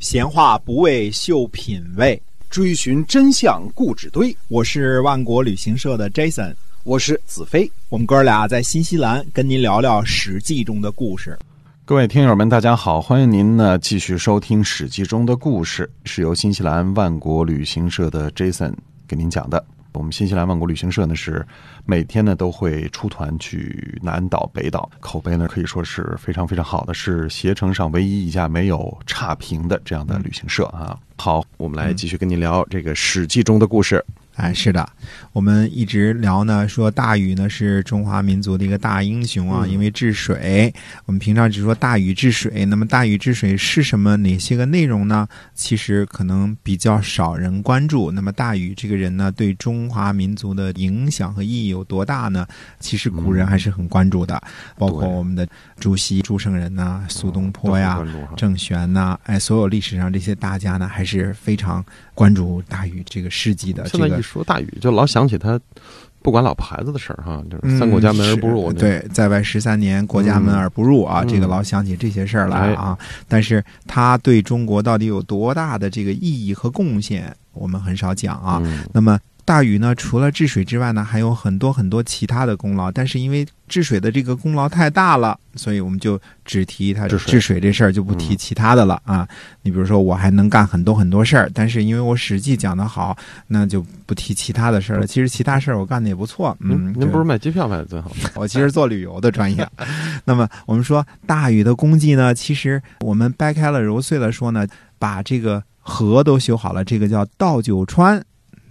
闲话不为秀品味，追寻真相故纸堆。我是万国旅行社的 Jason，我是子飞。我们哥俩在新西兰跟您聊聊《史记》中的故事。各位听友们，大家好，欢迎您呢继续收听《史记》中的故事，是由新西兰万国旅行社的 Jason 给您讲的。我们新西兰万国旅行社呢是每天呢都会出团去南岛、北岛，口碑呢可以说是非常非常好的，是携程上唯一一家没有差评的这样的旅行社啊。好，我们来继续跟您聊这个《史记》中的故事。哎，是的，我们一直聊呢，说大禹呢是中华民族的一个大英雄啊，因为治水。我们平常只说大禹治水，那么大禹治水是什么？哪些个内容呢？其实可能比较少人关注。那么大禹这个人呢，对中华民族的影响和意义有多大呢？其实古人还是很关注的，包括我们的朱熹、朱圣人呐、苏东坡呀、郑玄呐，哎，所有历史上这些大家呢，还是非常关注大禹这个事迹的。这个。说大禹就老想起他不管老婆孩子的事儿哈，就是三国家门而不入。对，在外十三年，国家门而不入啊，这个老想起这些事儿来啊。但是他对中国到底有多大的这个意义和贡献，我们很少讲啊。那么。大禹呢，除了治水之外呢，还有很多很多其他的功劳。但是因为治水的这个功劳太大了，所以我们就只提他治水这事儿，就不提其他的了啊。你比如说，我还能干很多很多事儿，但是因为我史记讲得好，那就不提其他的事儿了。其实其他事儿我干的也不错。嗯，您不是卖机票卖的最好？我其实做旅游的专业。那么我们说大禹的功绩呢，其实我们掰开了揉碎了说呢，把这个河都修好了，这个叫倒九川。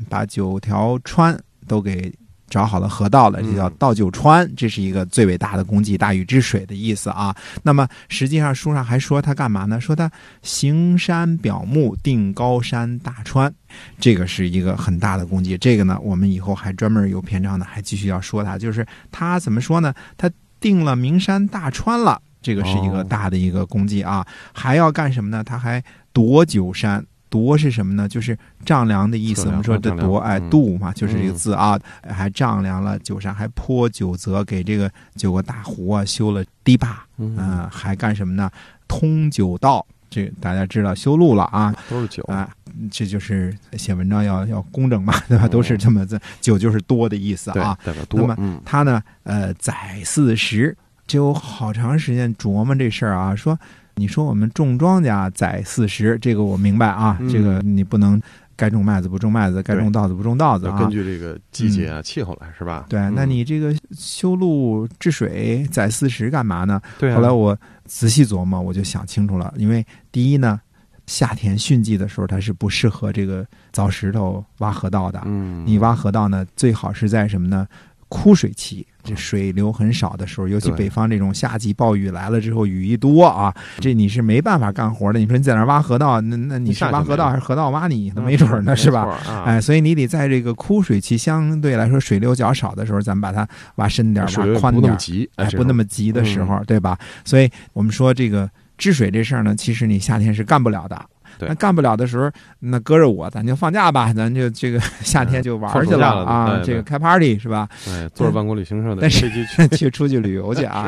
把九条川都给找好了河道了，这叫倒九川，这是一个最伟大的功绩，大禹治水的意思啊。那么实际上书上还说他干嘛呢？说他行山表目，定高山大川，这个是一个很大的功绩。这个呢，我们以后还专门有篇章呢，还继续要说他。就是他怎么说呢？他定了名山大川了，这个是一个大的一个功绩啊。还要干什么呢？他还夺九山。夺是什么呢？就是丈量的意思。我们说这夺，哎，度嘛，就是这个字啊。还丈量了九山，还坡九泽，给这个九个大湖啊修了堤坝。嗯，还干什么呢？通九道，这大家知道修路了啊。都是九啊，这就是写文章要要工整嘛，对吧？都是这么字，九就是多的意思啊。代表多。那么他呢？呃，载四十，就好长时间琢磨这事儿啊，说。你说我们种庄稼载四十，这个我明白啊。这个你不能该种麦子不种麦子，该种稻子不种稻子啊。根据这个季节啊、气候来是吧？对，那你这个修路治水载四十干嘛呢？对。后来我仔细琢磨，我就想清楚了。因为第一呢，夏天汛季的时候，它是不适合这个凿石头挖河道的。嗯。你挖河道呢，最好是在什么呢？枯水期，这水流很少的时候，尤其北方这种夏季暴雨来了之后，雨一多啊，这你是没办法干活的。你说你在那挖河道，那那你是挖河道还是河道挖你？那没准呢，是吧？哎，所以你得在这个枯水期相对来说水流较少的时候，咱们把它挖深点、挖宽点，哎，不那么急的时候，对吧？所以我们说这个治水这事儿呢，其实你夏天是干不了的。那干不了的时候，那搁着我，咱就放假吧，咱就这个 夏天就玩去了啊，这个开 party 是吧？对，坐着万国 旅行社的飞机去去出去旅游去啊。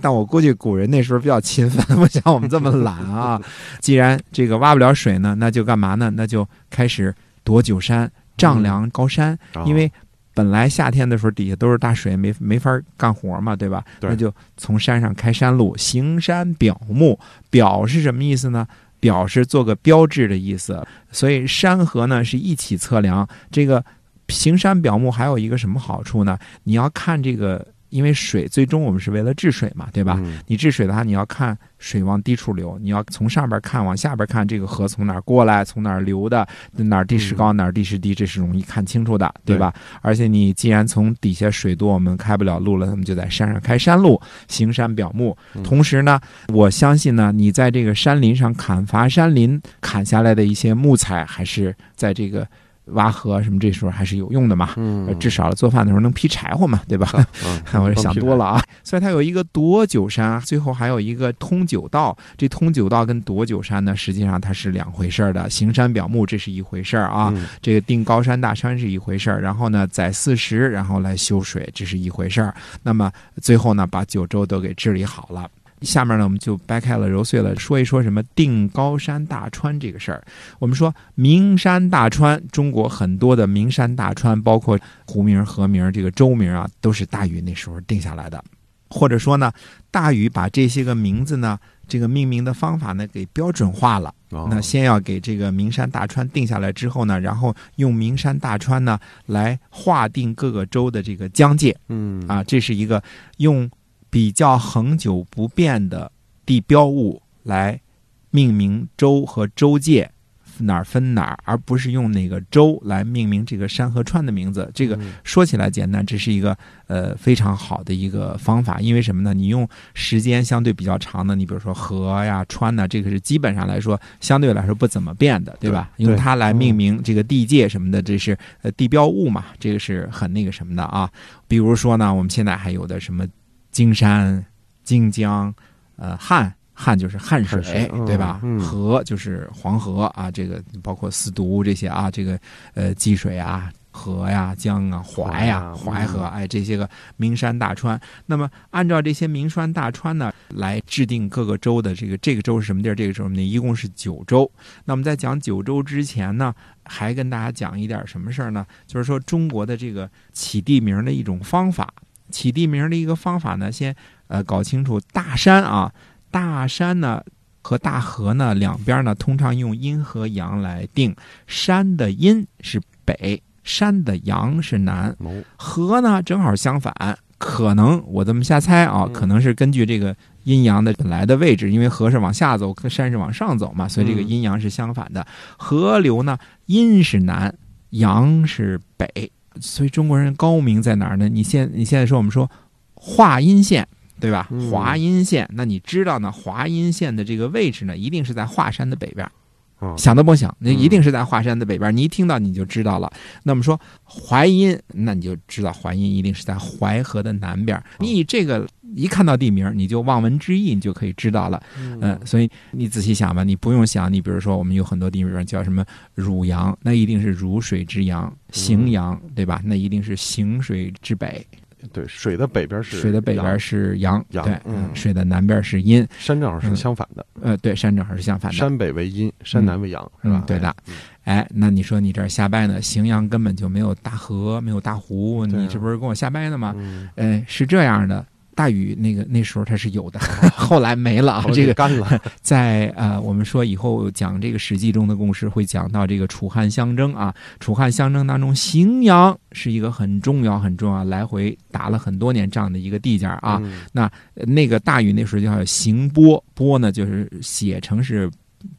但我估计古人那时候比较勤奋，不像我们这么懒啊。既然这个挖不了水呢，那就干嘛呢？那就开始夺九山，丈量高山。因为本来夏天的时候底下都是大水，没没法干活嘛，对吧？那就从山上开山路，行山表目。表是什么意思呢？表示做个标志的意思，所以山河呢是一起测量。这个平山表目还有一个什么好处呢？你要看这个。因为水最终我们是为了治水嘛，对吧？你治水的话，你要看水往低处流，你要从上边看往下边看，这个河从哪儿过来，从哪儿流的，哪儿地势高，哪儿地势低，这是容易看清楚的，对吧？而且你既然从底下水多，我们开不了路了，那么就在山上开山路，行山表目。同时呢，我相信呢，你在这个山林上砍伐山林，砍下来的一些木材，还是在这个。挖河什么这时候还是有用的嘛？嗯，至少做饭的时候能劈柴火嘛，对吧？我想多了啊。所以它有一个夺九山，最后还有一个通九道。这通九道跟夺九山呢，实际上它是两回事儿的。行山表目这是一回事儿啊，这个定高山大山是一回事儿。然后呢，载四十，然后来修水，这是一回事儿。那么最后呢，把九州都给治理好了。下面呢，我们就掰开了揉碎了说一说什么定高山大川这个事儿。我们说名山大川，中国很多的名山大川，包括湖名、河名、这个州名啊，都是大禹那时候定下来的。或者说呢，大禹把这些个名字呢，这个命名的方法呢，给标准化了。哦那先要给这个名山大川定下来之后呢，然后用名山大川呢来划定各个州的这个疆界。嗯啊，这是一个用比较恒久不变的地标物来命名州和州界哪儿分哪儿，而不是用哪个州来命名这个山和川的名字。这个嗯说起来简单，这是一个呃非常好的一个方法。因为什么呢？你用时间相对比较长的，你比如说河呀、川呐，这个是基本上来说相对来说不怎么变的，对吧？对用它来命名这个地界什么的，这是呃地标物嘛，这个是很那个什么的啊。比如说呢，我们现在还有的什么金山、荆江、呃汉。汉就是汉水，对吧？嗯河就是黄河啊，这个包括四渎这些啊，这个呃济水啊、河呀、江啊、淮呀、淮河，哎，这些个名山大川。那么按照这些名山大川呢，来制定各个州的这个这个州是什么地儿，这个州什么地儿，一共是九州。那么在讲九州之前呢，还跟大家讲一点什么事儿呢？就是说中国的这个起地名的一种方法。起地名的一个方法呢，先呃搞清楚大山啊，大山呢和大河呢两边呢通常用阴和阳来定，山的阴是北，山的阳是南，哦河呢正好相反，可能我这么瞎猜啊，嗯。可能是根据这个阴阳的本来的位置，因为河是往下走，山是往上走嘛，所以这个嗯。阴阳是相反的。河流呢，阴是南，阳是北，所以中国人高明在哪儿呢？你现你现在说我们说华阴县。对吧？嗯华阴县，那你知道呢？华阴县的这个位置呢，一定是在华山的北边。哦想都不想，那嗯一定是在华山的北边。你一听到你就知道了。那么说淮阴，那你就知道淮阴一定是在淮河的南边。你以这个一看到地名，你就望文知义，你就可以知道了。嗯，所以你仔细想吧，你不用想，你比如说我们有很多地名叫什么汝阳，那一定是汝水之阳；荥阳，对吧？那一定是荥水之北。对，水的北边是水的北边阳是阳，对，阳嗯水的南边是阴。山正好是嗯相反的，呃，对，山正好是相反的。山北为阴，山南为阳，是吧嗯？对的哎。那你说你这儿瞎掰呢？荥阳根本就没有大河，没有大湖，你这不是跟我瞎掰呢吗？嗯，哎，是这样的，大禹那个那时候他是有的，后来没了啊。这个干了，在呃，我们说以后讲这个《史记》中的故事，会讲到这个楚汉相争啊。楚汉相争当中，荥阳是一个很重要、很重要，来回打了很多年仗的一个地界儿啊。嗯呃那个大禹那时候叫行波，波呢就是写成是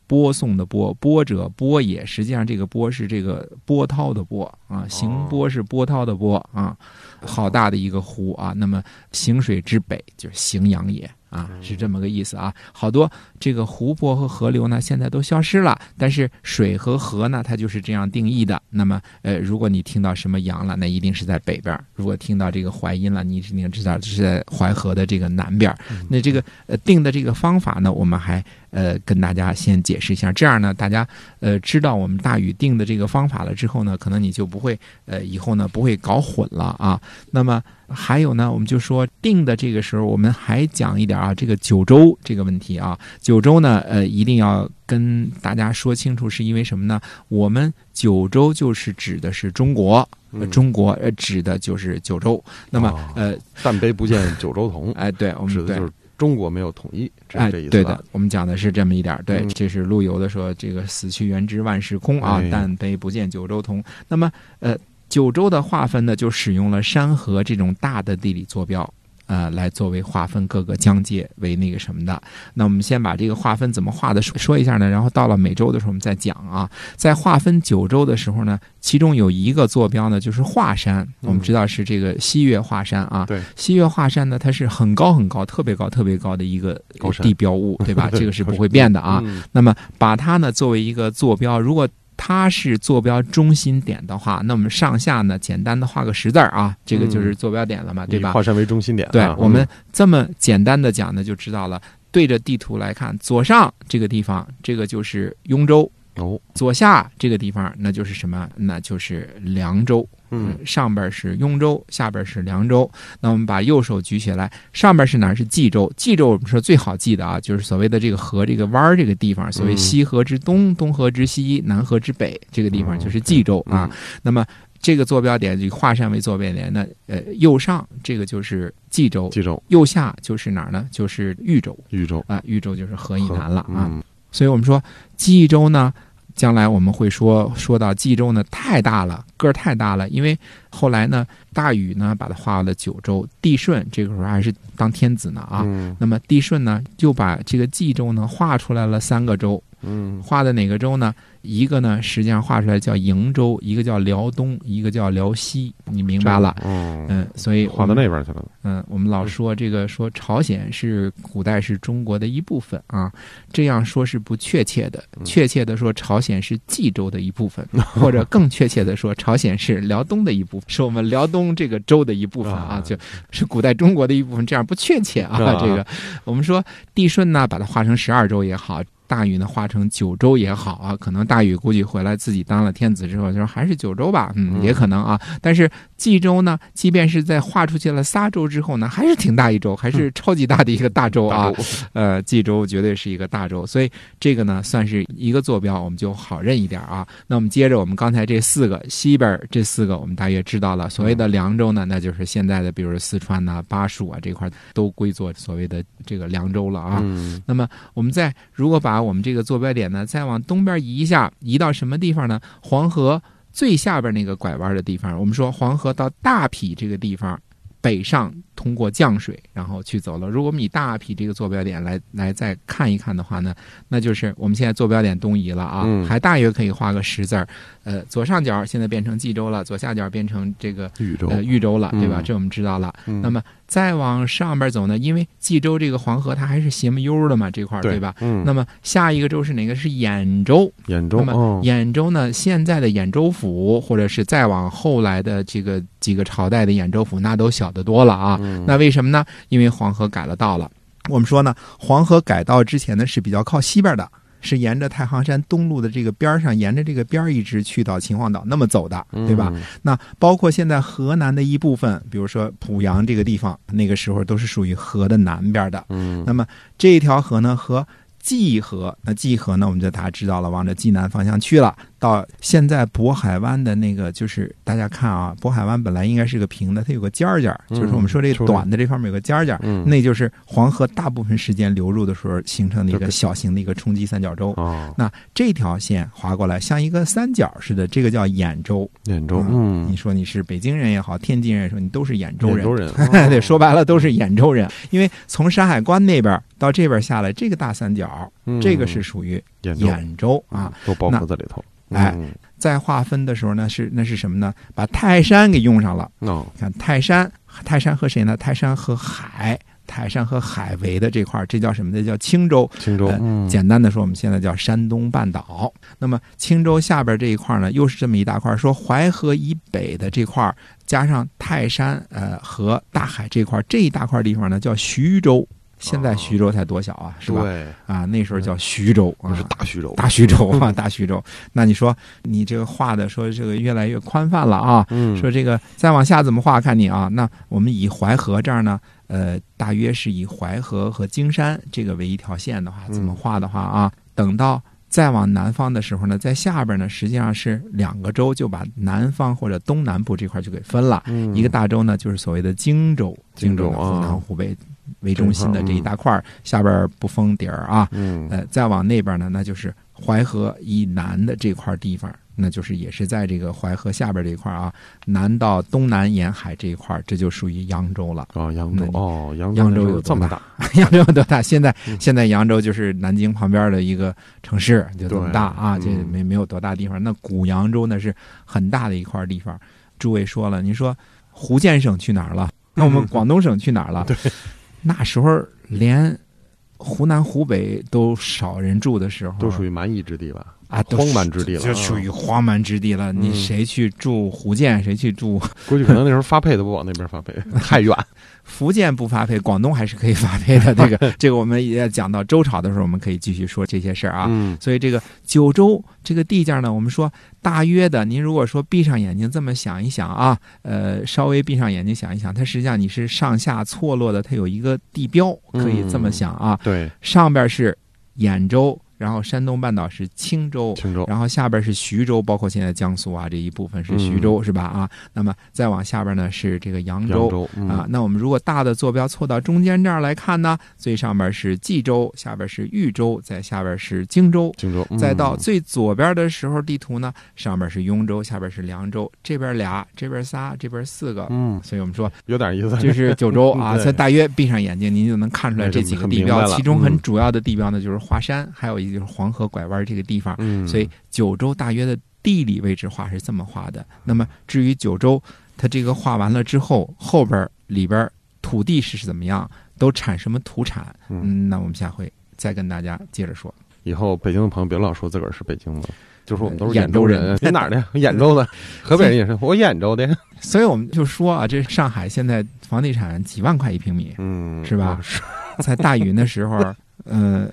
播送的播，波者波也，实际上这个波是这个波涛的波啊，行波是波涛的波啊，好大的一个湖啊。那么行水之北就是荥阳也啊，是这么个意思啊。好多这个湖泊和河流呢，现在都消失了，但是水和河呢，它就是这样定义的。那么呃，如果你听到什么阳了，那一定是在北边儿；如果听到这个淮阴了，你一定知道这是在淮河的这个南边儿。那这个呃定的这个方法呢，我们还呃跟大家先解释一下，这样呢，大家呃知道我们大禹定的这个方法了之后呢，可能你就不会呃以后呢不会搞混了啊。那么还有呢，我们就说定的这个时候，我们还讲一点啊，这个九州这个问题啊，九州呢呃一定要跟大家说清楚，是因为什么呢？我们九州就是指的是中国。中国呃指的就是九州，那么、哦呃，但悲不见九州同，哎，对我们对指的就是中国没有统一，这哎，是这意思吧对的，我们讲的是这么一点儿。对，嗯这是陆游的说：“这个死去元知万事空啊哎，但悲不见九州同。”那么，呃，九州的划分呢，就使用了山河这种大的地理坐标。呃，来作为划分各个疆界为那个什么的。那我们先把这个划分怎么划的说说一下呢？然后到了美洲的时候，我们再讲啊。在划分九州的时候呢，其中有一个坐标呢，就是华山。我们知道是这个西岳华山啊。对，西岳华山呢，它是很高很高、特别高、特别高的一个地标物，对吧？这个是不会变的啊。嗯那么把它呢作为一个坐标，如果它是坐标中心点的话，那我们上下呢简单的画个十字儿啊，这个就是坐标点了嘛，对吧？以华山为中心点啊，对嗯我们这么简单的讲呢，就知道了。对着地图来看，左上这个地方，这个就是雍州哦，左下这个地方那就是什么？那就是凉州。嗯，上边是雍州，下边是凉州。那我们把右手举起来，上边是哪儿？是冀州。冀州我们说最好记的啊，就是所谓的这个河这个弯儿这个地方，所谓西河之东、东河之西、南河之北，这个地方就是冀州啊。那么这个坐标点以华山为坐标点，那呃右上这个就是冀州，冀州右下就是哪儿呢？就是豫州，豫州啊，豫州就是河以南了啊。嗯所以我们说冀州呢，将来我们会说说到冀州呢太大了，个儿太大了，因为后来呢大禹呢把它划了九州，帝舜这个时候还是当天子呢啊，嗯那么帝舜呢就把这个冀州呢划出来了三个州，嗯划的哪个州呢？一个呢实际上划出来叫瀛州，一个叫辽东，一个叫辽西，你明白了？嗯，嗯，所以划到那边去了。嗯，我们老说这个说朝鲜是古代是中国的一部分啊，这样说是不确切的。确切的说，朝鲜是冀州的一部分，或者更确切的说，朝鲜是辽东的一部分，是我们辽东这个州的一部分啊，啊就是古代中国的一部分，这样不确切啊。啊这个我们说帝舜呢，把它划成十二州也好。大禹呢，划成九州也好啊，可能大禹估计回来自己当了天子之后，就说还是九州吧，嗯，嗯也可能啊。但是冀州呢，即便是在划出去了仨州之后呢，还是挺大一州，还是超级大的一个大州啊。呃，冀州绝对是一个大州，所以这个呢算是一个坐标，我们就好认一点啊。那我们接着我们刚才这四个西边这四个，我们大约知道了。所谓的凉州呢，那就是现在的，比如四川呐、巴蜀啊这块都归作所谓的这个凉州了啊。嗯那么我们再如果把我们这个坐标点呢，再往东边移一下，移到什么地方呢？黄河最下边那个拐弯的地方，我们说黄河到大陂这个地方。北上通过降水，然后去走了。如果我们以大批这个坐标点来来再看一看的话呢，那就是我们现在坐标点东移了啊，嗯还大约可以画个十字儿。呃，左上角现在变成冀州了，左下角变成这个豫州呃豫州了，对吧？嗯这我们知道了。嗯那么再往上边走呢，因为冀州这个黄河它还是斜么悠的嘛，这块儿对吧？嗯，那么下一个州是哪个？是兖州。兖州那么哦，兖州呢，现在的兖州府，或者是再往后来的这个几个朝代的兖州府，那都小得多了啊。嗯那为什么呢？因为黄河改了道了。我们说呢，黄河改道之前呢是比较靠西边的，是沿着太行山东路的这个边儿上，沿着这个边儿一直去到秦皇岛那么走的，对吧？？那包括现在河南的一部分，比如说濮阳这个地方，那个时候都是属于河的南边的。嗯，那么这一条河呢，和济河，那济河呢，我们就大家知道了，往着济南方向去了。到现在渤海湾的那个，就是大家看啊，渤海湾本来应该是个平的，它有个尖儿尖儿，嗯就是我们说这短的这方面有个尖儿尖儿，嗯那就是黄河大部分时间流入的时候形成的一个个小型的一个冲击三角洲。哦，那这条线划过来，像一个三角似的，这个叫兖州。兖州，嗯，嗯你，说你是北京人也好，天津人也说，你都是兖州人。兖州人，对，哦说白了都是兖州人，因为从山海关那边到这边下来，这个大三角，嗯这个是属于兖州啊。，都包括在里头。哎嗯，在划分的时候呢，是那是什么呢？把泰山给用上了。哦，看泰山，泰山和谁呢？泰山和海，泰山和海围的这块儿，这叫什么？这叫青州。青州简单的说，我们现在叫山东半岛。那么青州下边这一块呢，又是这么一大块。说淮河以北的这块儿，加上泰山呃和大海这块儿，这一大块地方呢叫徐州。现在徐州才多小啊，是吧？对，啊，那时候叫徐州啊，那是大徐州，大徐州啊，大徐州。那你说你这个画的说这个越来越宽泛了啊，嗯，说这个再往下怎么画？看你啊，那我们以淮河这儿呢，呃，大约是以淮河和京山这个为一条线的话，嗯怎么画的话啊，等到再往南方的时候呢，在下边呢，实际上是两个州就把南方或者东南部这块就给分了。嗯一个大州呢，就是所谓的荆州，荆州州呢湖南啊湖北为中心的这一大块儿，下边不封底儿啊。嗯，呃，再往那边呢，那就是淮河以南的这块地方，那就是也是在这个淮河下边这一块啊，南到东南沿海这一块，这就属于扬州了。哦，扬州哦，扬扬州有这么大，扬州有多大？现在嗯现在扬州就是南京旁边的一个城市，就这么大啊，这对嗯没没有多大地方。那古扬州那是很大的一块地方。诸位说了，您说福建省去哪儿了？那我们广东省去哪儿了？对，那时候连湖南、湖北都少人住的时候，都属于蛮夷之地吧？啊，都荒蛮之地了就属于荒蛮之地了。你嗯谁去住福建，谁去住 估计可能那时候发配都不往那边发配，太远。福建不发配，广东还是可以发配的。这个这个，我们也讲到周朝的时候，我们可以继续说这些事儿啊。嗯所以这个九州这个地界呢，我们说大约的，您如果说闭上眼睛这么想一想啊，呃，稍微闭上眼睛想一想，它实际上你是上下错落的，它有一个地标，可以这么想啊。对，上边是兖州，然后山东半岛是青州，青州。然后下边是徐州，包括现在江苏啊这一部分是徐州，是吧？啊，那么再往下边呢是这个扬州。扬州嗯啊，那我们如果大的坐标错到中间这儿来看呢，最上边是冀州，下边是豫州，在下边是荆州。荆州，嗯再到最左边的时候，地图呢上边是雍州，下边是凉州，这边俩，这边仨，这边四个。嗯，所以我们说有点意思。这是九州 啊，在大约闭上眼睛，您就能看出来这几个地标。其中很嗯主要的地标呢，就是华山，还有一个就是黄河拐弯这个地方。嗯，所以九州大约的地理位置画是这么画的。那么至于九州，它这个画完了之后，后边儿里边儿土地是怎么样，都产什么土产？嗯嗯，那我们下回再跟大家接着说。以后北京的朋友别老说自个儿是北京的，就说我们都是兖州州人你哪儿的呀？兖州的，河北人也是，我兖州的。所以我们就说啊，这上海现在房地产几万块一平米，嗯，是吧是，在大云的时候，呃，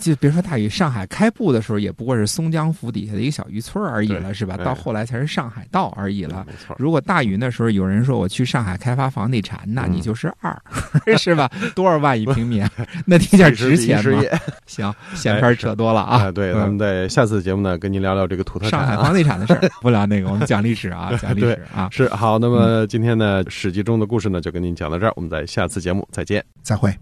就别说大禹，上海开埠的时候也不过是松江府底下的一个小渔村而已了，是吧？哎到后来才是上海道而已了。没错。如果大禹那时候有人说我去上海开发房地产，那嗯你就是二，是吧？多少万一平米？那地界值钱吗？行，闲篇扯多了啊。哎，对，嗯咱们在下次节目呢，跟您聊聊这个土特产啊。上海房地产的事儿，不聊那个，我们讲历史啊，讲历史啊。是好，那么今天呢，《史记》中的故事呢，就跟您讲到这儿，我们在下次节目再见。再会。